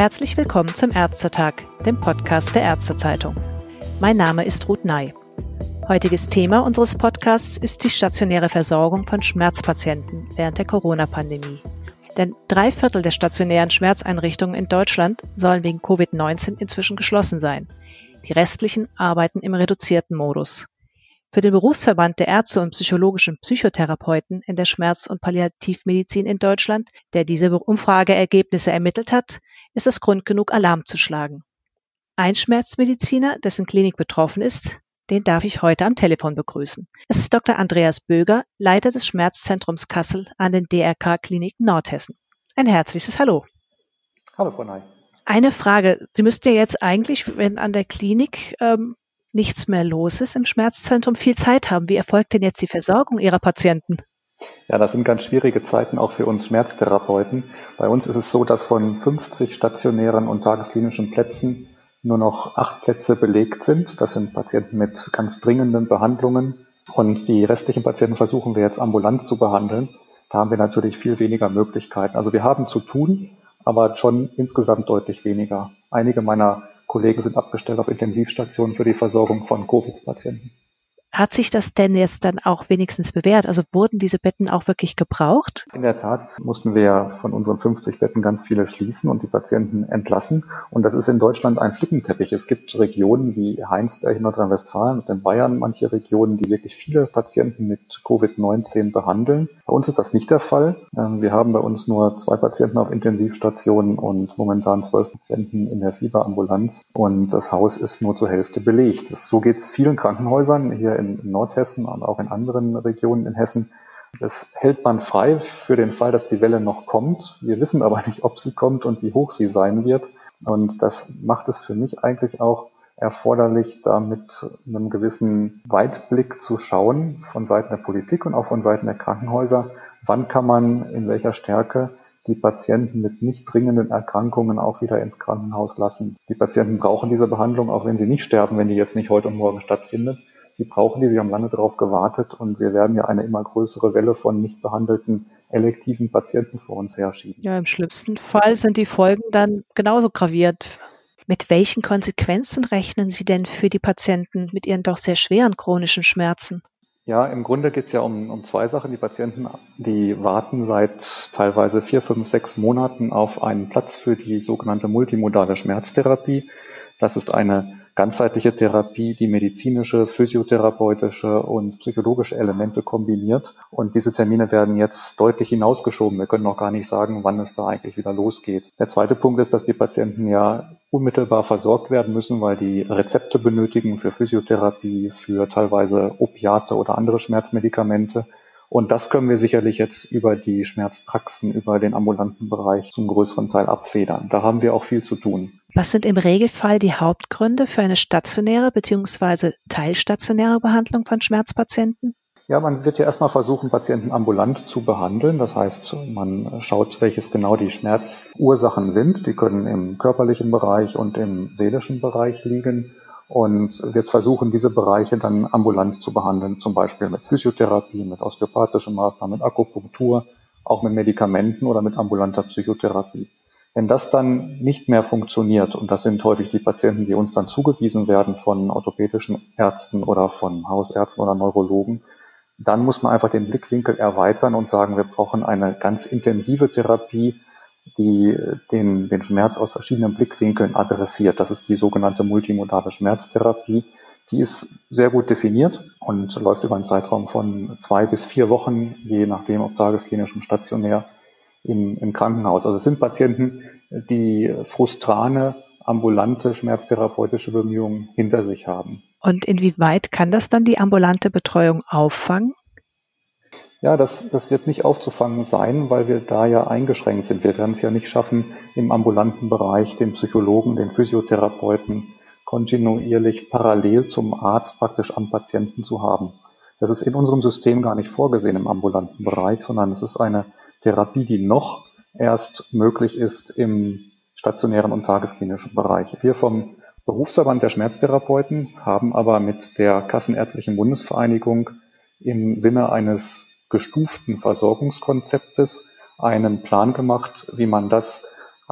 Herzlich willkommen zum Ärztetag, dem Podcast der Ärztezeitung. Mein Name ist Ruth Ney. Heutiges Thema unseres Podcasts ist die stationäre Versorgung von Schmerzpatienten während der Corona-Pandemie. Denn drei Viertel der stationären Schmerzeinrichtungen in Deutschland sollen wegen Covid-19 inzwischen geschlossen sein. Die restlichen arbeiten im reduzierten Modus. Für den Berufsverband der Ärzte und psychologischen Psychotherapeuten in der Schmerz- und Palliativmedizin in Deutschland, der diese Umfrageergebnisse ermittelt hat, ist es Grund genug, Alarm zu schlagen. Ein Schmerzmediziner, dessen Klinik betroffen ist, den darf ich heute am Telefon begrüßen. Es ist Dr. Andreas Böger, Leiter des Schmerzzentrums Kassel an den DRK Kliniken Nordhessen. Ein herzliches Hallo. Hallo, Frau Ney. Eine Frage. Sie müssten ja jetzt eigentlich, wenn an der Klinik ähm, nichts mehr los ist im Schmerzzentrum, viel Zeit haben. Wie erfolgt denn jetzt die Versorgung Ihrer Patienten? Ja, das sind ganz schwierige Zeiten auch für uns Schmerztherapeuten. Bei uns ist es so, dass von 50 stationären und tagesklinischen Plätzen nur noch acht Plätze belegt sind. Das sind Patienten mit ganz dringenden Behandlungen. Und die restlichen Patienten versuchen wir jetzt ambulant zu behandeln. Da haben wir natürlich viel weniger Möglichkeiten. Also wir haben zu tun, aber schon insgesamt deutlich weniger. Einige meiner Kollegen sind abgestellt auf Intensivstationen für die Versorgung von Covid-Patienten. Hat sich das denn jetzt dann auch wenigstens bewährt? Also wurden diese Betten auch wirklich gebraucht? In der Tat mussten wir von unseren 50 Betten ganz viele schließen und die Patienten entlassen. Und das ist in Deutschland ein Flickenteppich. Es gibt Regionen wie Heinsberg in Nordrhein-Westfalen und in Bayern manche Regionen, die wirklich viele Patienten mit Covid-19 behandeln. Bei uns ist das nicht der Fall. Ähm, wir haben bei uns nur zwei Patienten auf Intensivstationen und momentan zwölf Patienten in der Fieberambulanz. Und das Haus ist nur zur Hälfte belegt. So geht es vielen Krankenhäusern hier in Nordhessen und auch in anderen Regionen in Hessen. Das hält man frei für den Fall, dass die Welle noch kommt. Wir wissen aber nicht, ob sie kommt und wie hoch sie sein wird. Und das macht es für mich eigentlich auch erforderlich, da mit einem gewissen Weitblick zu schauen von Seiten der Politik und auch von Seiten der Krankenhäuser, wann kann man in welcher Stärke die Patienten mit nicht dringenden Erkrankungen auch wieder ins Krankenhaus lassen. Die Patienten brauchen diese Behandlung, auch wenn sie nicht sterben, wenn die jetzt nicht heute und morgen stattfindet die brauchen die, sie haben lange darauf gewartet und wir werden ja eine immer größere Welle von nicht behandelten elektiven Patienten vor uns herschieben. Ja, im schlimmsten Fall sind die Folgen dann genauso gravierend. Mit welchen Konsequenzen rechnen Sie denn für die Patienten mit ihren doch sehr schweren chronischen Schmerzen? Ja, im Grunde geht es ja um, um zwei Sachen. Die Patienten, die warten seit teilweise vier, fünf, sechs Monaten auf einen Platz für die sogenannte multimodale Schmerztherapie. Das ist eine ganzheitliche Therapie, die medizinische, physiotherapeutische und psychologische Elemente kombiniert. Und diese Termine werden jetzt deutlich hinausgeschoben. Wir können noch gar nicht sagen, wann es da eigentlich wieder losgeht. Der zweite Punkt ist, dass die Patienten ja unmittelbar versorgt werden müssen, weil die Rezepte benötigen für Physiotherapie, für teilweise Opiate oder andere Schmerzmedikamente. Und das können wir sicherlich jetzt über die Schmerzpraxen, über den ambulanten Bereich zum größeren Teil abfedern. Da haben wir auch viel zu tun. Was sind im Regelfall die Hauptgründe für eine stationäre bzw. teilstationäre Behandlung von Schmerzpatienten? Ja, man wird ja erstmal versuchen, Patienten ambulant zu behandeln. Das heißt, man schaut, welches genau die Schmerzursachen sind. Die können im körperlichen Bereich und im seelischen Bereich liegen und wird versuchen, diese Bereiche dann ambulant zu behandeln, zum Beispiel mit Physiotherapie, mit osteopathischen Maßnahmen, mit Akupunktur, auch mit Medikamenten oder mit ambulanter Psychotherapie. Wenn das dann nicht mehr funktioniert, und das sind häufig die Patienten, die uns dann zugewiesen werden von orthopädischen Ärzten oder von Hausärzten oder Neurologen, dann muss man einfach den Blickwinkel erweitern und sagen, wir brauchen eine ganz intensive Therapie, die den, den Schmerz aus verschiedenen Blickwinkeln adressiert. Das ist die sogenannte multimodale Schmerztherapie. Die ist sehr gut definiert und läuft über einen Zeitraum von zwei bis vier Wochen, je nachdem, ob tagesklinisch und stationär im, im Krankenhaus. Also es sind Patienten, die frustrane, ambulante schmerztherapeutische Bemühungen hinter sich haben. Und inwieweit kann das dann die ambulante Betreuung auffangen? Ja, das, das wird nicht aufzufangen sein, weil wir da ja eingeschränkt sind. Wir werden es ja nicht schaffen, im ambulanten Bereich den Psychologen, den Physiotherapeuten kontinuierlich parallel zum Arzt praktisch am Patienten zu haben. Das ist in unserem System gar nicht vorgesehen im ambulanten Bereich, sondern es ist eine Therapie, die noch erst möglich ist im stationären und tagesklinischen Bereich. Wir vom Berufsverband der Schmerztherapeuten haben aber mit der Kassenärztlichen Bundesvereinigung im Sinne eines gestuften Versorgungskonzeptes einen Plan gemacht, wie man das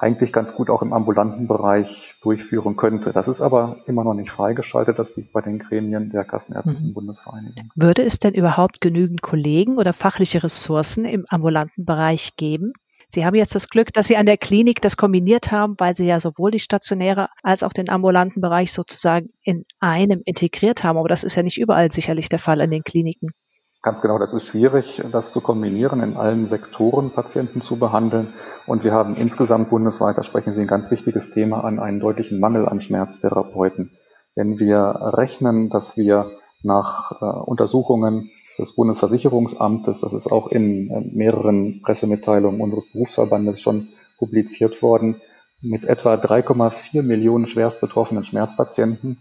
eigentlich ganz gut auch im ambulanten Bereich durchführen könnte. Das ist aber immer noch nicht freigeschaltet. Das liegt bei den Gremien der Kassenärztlichen mhm. Bundesvereinigung. Würde es denn überhaupt genügend Kollegen oder fachliche Ressourcen im ambulanten Bereich geben? Sie haben jetzt das Glück, dass Sie an der Klinik das kombiniert haben, weil Sie ja sowohl die stationäre als auch den ambulanten Bereich sozusagen in einem integriert haben. Aber das ist ja nicht überall sicherlich der Fall in den Kliniken. Ganz genau, das ist schwierig, das zu kombinieren, in allen Sektoren Patienten zu behandeln. Und wir haben insgesamt bundesweit, da sprechen Sie ein ganz wichtiges Thema an, einen deutlichen Mangel an Schmerztherapeuten. Wenn wir rechnen, dass wir nach äh, Untersuchungen des Bundesversicherungsamtes, das ist auch in äh, mehreren Pressemitteilungen unseres Berufsverbandes schon publiziert worden, mit etwa 3,4 Millionen schwerst betroffenen Schmerzpatienten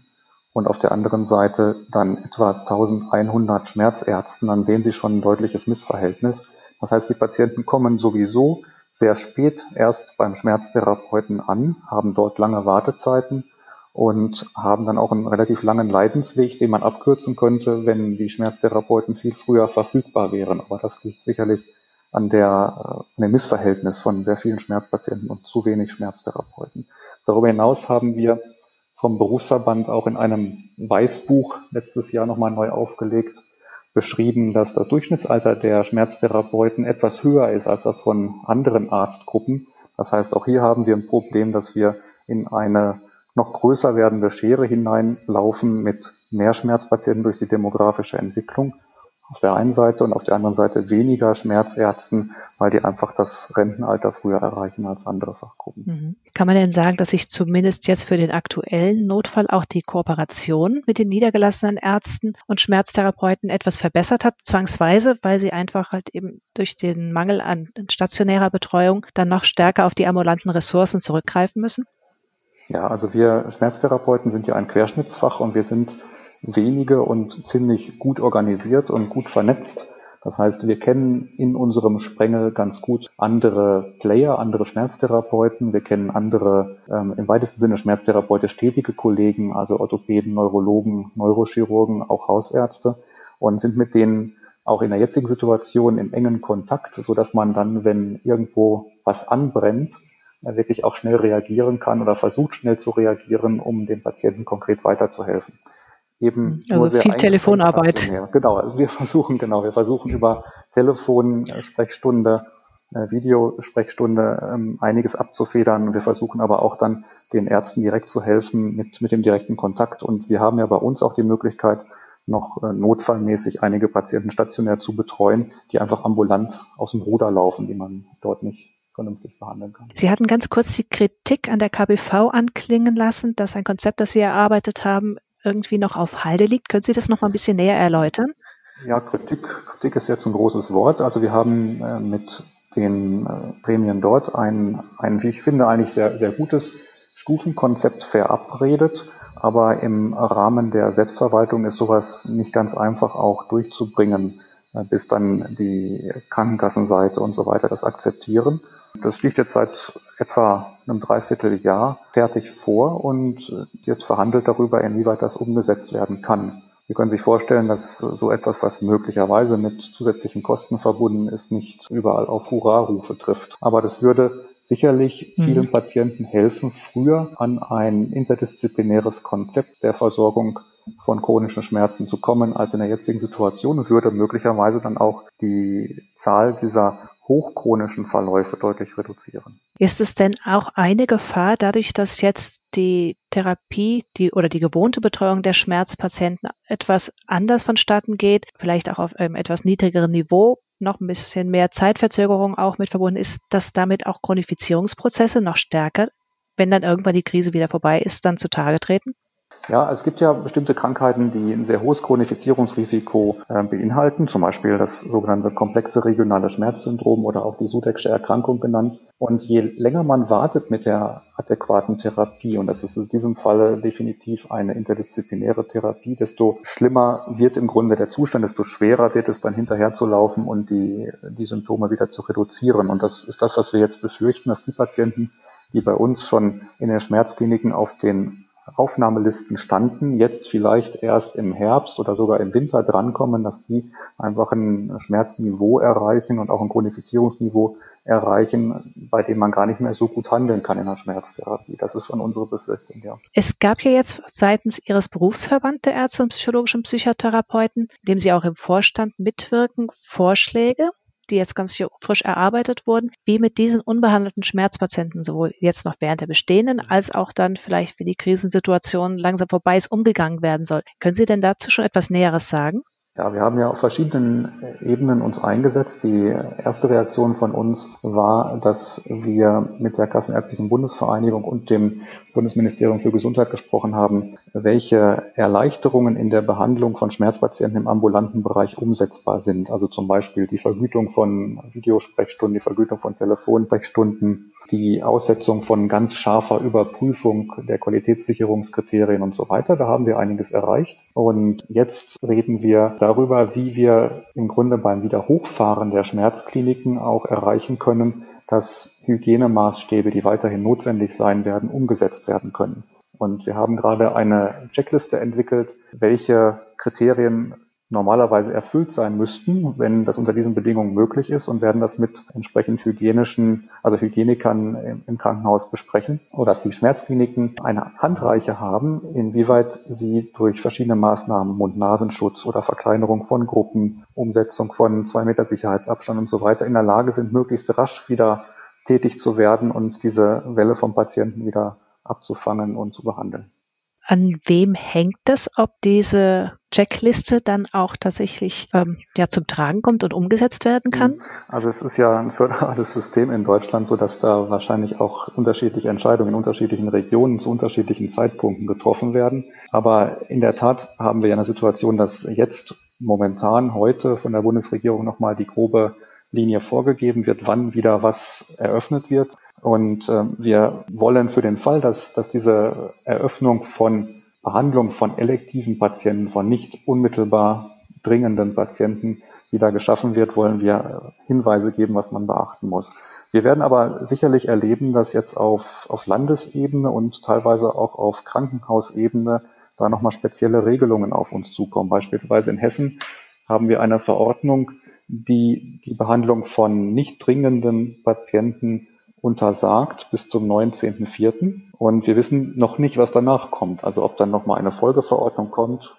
und auf der anderen Seite dann etwa 1100 Schmerzärzten, dann sehen Sie schon ein deutliches Missverhältnis. Das heißt, die Patienten kommen sowieso sehr spät erst beim Schmerztherapeuten an, haben dort lange Wartezeiten und haben dann auch einen relativ langen Leidensweg, den man abkürzen könnte, wenn die Schmerztherapeuten viel früher verfügbar wären. Aber das liegt sicherlich an, der, äh, an dem Missverhältnis von sehr vielen Schmerzpatienten und zu wenig Schmerztherapeuten. Darüber hinaus haben wir vom Berufsverband auch in einem Weißbuch letztes Jahr nochmal neu aufgelegt, beschrieben, dass das Durchschnittsalter der Schmerztherapeuten etwas höher ist als das von anderen Arztgruppen. Das heißt, auch hier haben wir ein Problem, dass wir in eine noch größer werdende Schere hineinlaufen mit mehr Schmerzpatienten durch die demografische Entwicklung auf der einen Seite und auf der anderen Seite weniger Schmerzärzten, weil die einfach das Rentenalter früher erreichen als andere Fachgruppen. Mhm. Kann man denn sagen, dass sich zumindest jetzt für den aktuellen Notfall auch die Kooperation mit den niedergelassenen Ärzten und Schmerztherapeuten etwas verbessert hat, zwangsweise, weil sie einfach halt eben durch den Mangel an stationärer Betreuung dann noch stärker auf die ambulanten Ressourcen zurückgreifen müssen? Ja, also wir Schmerztherapeuten sind ja ein Querschnittsfach und wir sind wenige und ziemlich gut organisiert und gut vernetzt. Das heißt, wir kennen in unserem Sprengel ganz gut andere Player, andere Schmerztherapeuten. Wir kennen andere, ähm, im weitesten Sinne schmerztherapeutisch tätige Kollegen, also Orthopäden, Neurologen, Neurochirurgen, auch Hausärzte und sind mit denen auch in der jetzigen Situation im engen Kontakt, so dass man dann, wenn irgendwo was anbrennt, äh, wirklich auch schnell reagieren kann oder versucht schnell zu reagieren, um dem Patienten konkret weiterzuhelfen eben also nur sehr viel Telefonarbeit. Genau, also wir versuchen, genau, wir versuchen über Telefon, äh, Sprechstunde, äh, Videosprechstunde ähm, einiges abzufedern. Wir versuchen aber auch dann den Ärzten direkt zu helfen mit, mit dem direkten Kontakt. Und wir haben ja bei uns auch die Möglichkeit, noch äh, notfallmäßig einige Patienten stationär zu betreuen, die einfach ambulant aus dem Ruder laufen, die man dort nicht vernünftig behandeln kann. Sie hatten ganz kurz die Kritik an der KBV anklingen lassen, dass ein Konzept, das Sie erarbeitet haben, irgendwie noch auf Halde liegt. Können Sie das noch mal ein bisschen näher erläutern? Ja, Kritik, Kritik ist jetzt ein großes Wort. Also wir haben äh, mit den äh, Prämien dort ein, ein, wie ich finde, eigentlich sehr, sehr gutes Stufenkonzept verabredet. Aber im Rahmen der Selbstverwaltung ist sowas nicht ganz einfach auch durchzubringen, äh, bis dann die Krankenkassenseite und so weiter das akzeptieren. Das liegt jetzt seit etwa einem Dreivierteljahr fertig vor und wird verhandelt darüber, inwieweit das umgesetzt werden kann. Sie können sich vorstellen, dass so etwas, was möglicherweise mit zusätzlichen Kosten verbunden ist, nicht überall auf Hurrarufe trifft. Aber das würde sicherlich mhm. vielen mhm. Patienten helfen, früher an ein interdisziplinäres Konzept der Versorgung von chronischen Schmerzen zu kommen, als in der jetzigen Situation und würde möglicherweise dann auch die Zahl dieser hochchronischen Verläufe deutlich reduzieren. Ist es denn auch eine Gefahr, dadurch, dass jetzt die Therapie die, oder die gewohnte Betreuung der Schmerzpatienten etwas anders vonstatten geht, vielleicht auch auf einem etwas niedrigeren Niveau, noch ein bisschen mehr Zeitverzögerung auch mit verbunden ist, dass damit auch Chronifizierungsprozesse noch stärker, wenn dann irgendwann die Krise wieder vorbei ist, dann zutage treten? Ja, es gibt ja bestimmte Krankheiten, die ein sehr hohes Chronifizierungsrisiko äh, beinhalten, zum Beispiel das sogenannte komplexe regionale Schmerzsyndrom oder auch die Sudecksche Erkrankung genannt. Und je länger man wartet mit der adäquaten Therapie, und das ist in diesem Falle definitiv eine interdisziplinäre Therapie, desto schlimmer wird im Grunde der Zustand, desto schwerer wird es dann hinterher zu laufen und die, die Symptome wieder zu reduzieren. Und das ist das, was wir jetzt befürchten, dass die Patienten, die bei uns schon in den Schmerzkliniken auf den Aufnahmelisten standen, jetzt vielleicht erst im Herbst oder sogar im Winter drankommen, dass die einfach ein Schmerzniveau erreichen und auch ein Chronifizierungsniveau erreichen, bei dem man gar nicht mehr so gut handeln kann in der Schmerztherapie. Das ist schon unsere Befürchtung, ja. Es gab ja jetzt seitens Ihres Berufsverband der Ärzte und psychologischen Psychotherapeuten, dem Sie auch im Vorstand mitwirken, Vorschläge die jetzt ganz frisch erarbeitet wurden, wie mit diesen unbehandelten Schmerzpatienten sowohl jetzt noch während der bestehenden als auch dann vielleicht, wenn die Krisensituation langsam vorbei ist, umgegangen werden soll. Können Sie denn dazu schon etwas Näheres sagen? Ja, wir haben ja auf verschiedenen Ebenen uns eingesetzt. Die erste Reaktion von uns war, dass wir mit der Kassenärztlichen Bundesvereinigung und dem Bundesministerium für Gesundheit gesprochen haben, welche Erleichterungen in der Behandlung von Schmerzpatienten im ambulanten Bereich umsetzbar sind. Also zum Beispiel die Vergütung von Videosprechstunden, die Vergütung von Telefonsprechstunden, die Aussetzung von ganz scharfer Überprüfung der Qualitätssicherungskriterien und so weiter. Da haben wir einiges erreicht. Und jetzt reden wir darüber, wie wir im Grunde beim Wiederhochfahren der Schmerzkliniken auch erreichen können, dass Hygienemaßstäbe, die weiterhin notwendig sein werden, umgesetzt werden können. Und wir haben gerade eine Checkliste entwickelt, welche Kriterien normalerweise erfüllt sein müssten, wenn das unter diesen Bedingungen möglich ist und werden das mit entsprechend hygienischen, also Hygienikern im Krankenhaus besprechen, sodass die Schmerzkliniken eine Handreiche haben, inwieweit sie durch verschiedene Maßnahmen, Mund-Nasenschutz oder Verkleinerung von Gruppen, Umsetzung von zwei Meter Sicherheitsabstand und so weiter in der Lage sind, möglichst rasch wieder tätig zu werden und diese Welle vom Patienten wieder abzufangen und zu behandeln. An wem hängt das, ob diese Checkliste dann auch tatsächlich ähm, ja, zum Tragen kommt und umgesetzt werden kann? Also es ist ja ein föderales System in Deutschland, so dass da wahrscheinlich auch unterschiedliche Entscheidungen in unterschiedlichen Regionen zu unterschiedlichen Zeitpunkten getroffen werden. Aber in der Tat haben wir ja eine Situation, dass jetzt momentan heute von der Bundesregierung nochmal die grobe Linie vorgegeben wird, wann wieder was eröffnet wird. Und äh, wir wollen für den Fall, dass, dass diese Eröffnung von Behandlung von elektiven Patienten, von nicht unmittelbar dringenden Patienten wieder geschaffen wird, wollen wir Hinweise geben, was man beachten muss. Wir werden aber sicherlich erleben, dass jetzt auf, auf Landesebene und teilweise auch auf Krankenhausebene da nochmal spezielle Regelungen auf uns zukommen. Beispielsweise in Hessen haben wir eine Verordnung, die die Behandlung von nicht dringenden Patienten untersagt bis zum 19.04. Und wir wissen noch nicht, was danach kommt. Also ob dann nochmal eine Folgeverordnung kommt.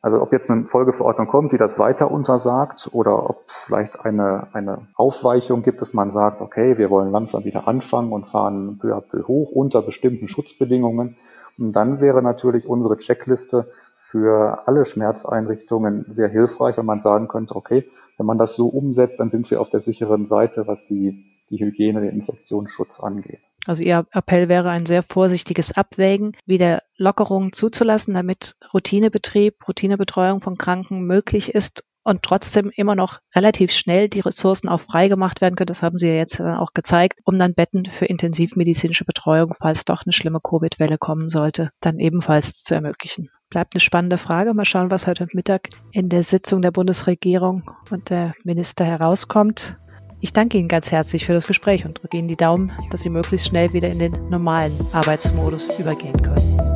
Also ob jetzt eine Folgeverordnung kommt, die das weiter untersagt oder ob es vielleicht eine, eine Aufweichung gibt, dass man sagt, okay, wir wollen langsam wieder anfangen und fahren peu à peu hoch unter bestimmten Schutzbedingungen. Und dann wäre natürlich unsere Checkliste für alle Schmerzeinrichtungen sehr hilfreich, wenn man sagen könnte, okay, wenn man das so umsetzt, dann sind wir auf der sicheren Seite, was die die Hygiene, den Infektionsschutz angeht. Also Ihr Appell wäre ein sehr vorsichtiges Abwägen, wieder Lockerungen zuzulassen, damit Routinebetrieb, Routinebetreuung von Kranken möglich ist und trotzdem immer noch relativ schnell die Ressourcen auch freigemacht werden können. Das haben Sie ja jetzt auch gezeigt, um dann Betten für intensivmedizinische Betreuung, falls doch eine schlimme Covid-Welle kommen sollte, dann ebenfalls zu ermöglichen. Bleibt eine spannende Frage. Mal schauen, was heute Mittag in der Sitzung der Bundesregierung und der Minister herauskommt. Ich danke Ihnen ganz herzlich für das Gespräch und drücke Ihnen die Daumen, dass Sie möglichst schnell wieder in den normalen Arbeitsmodus übergehen können.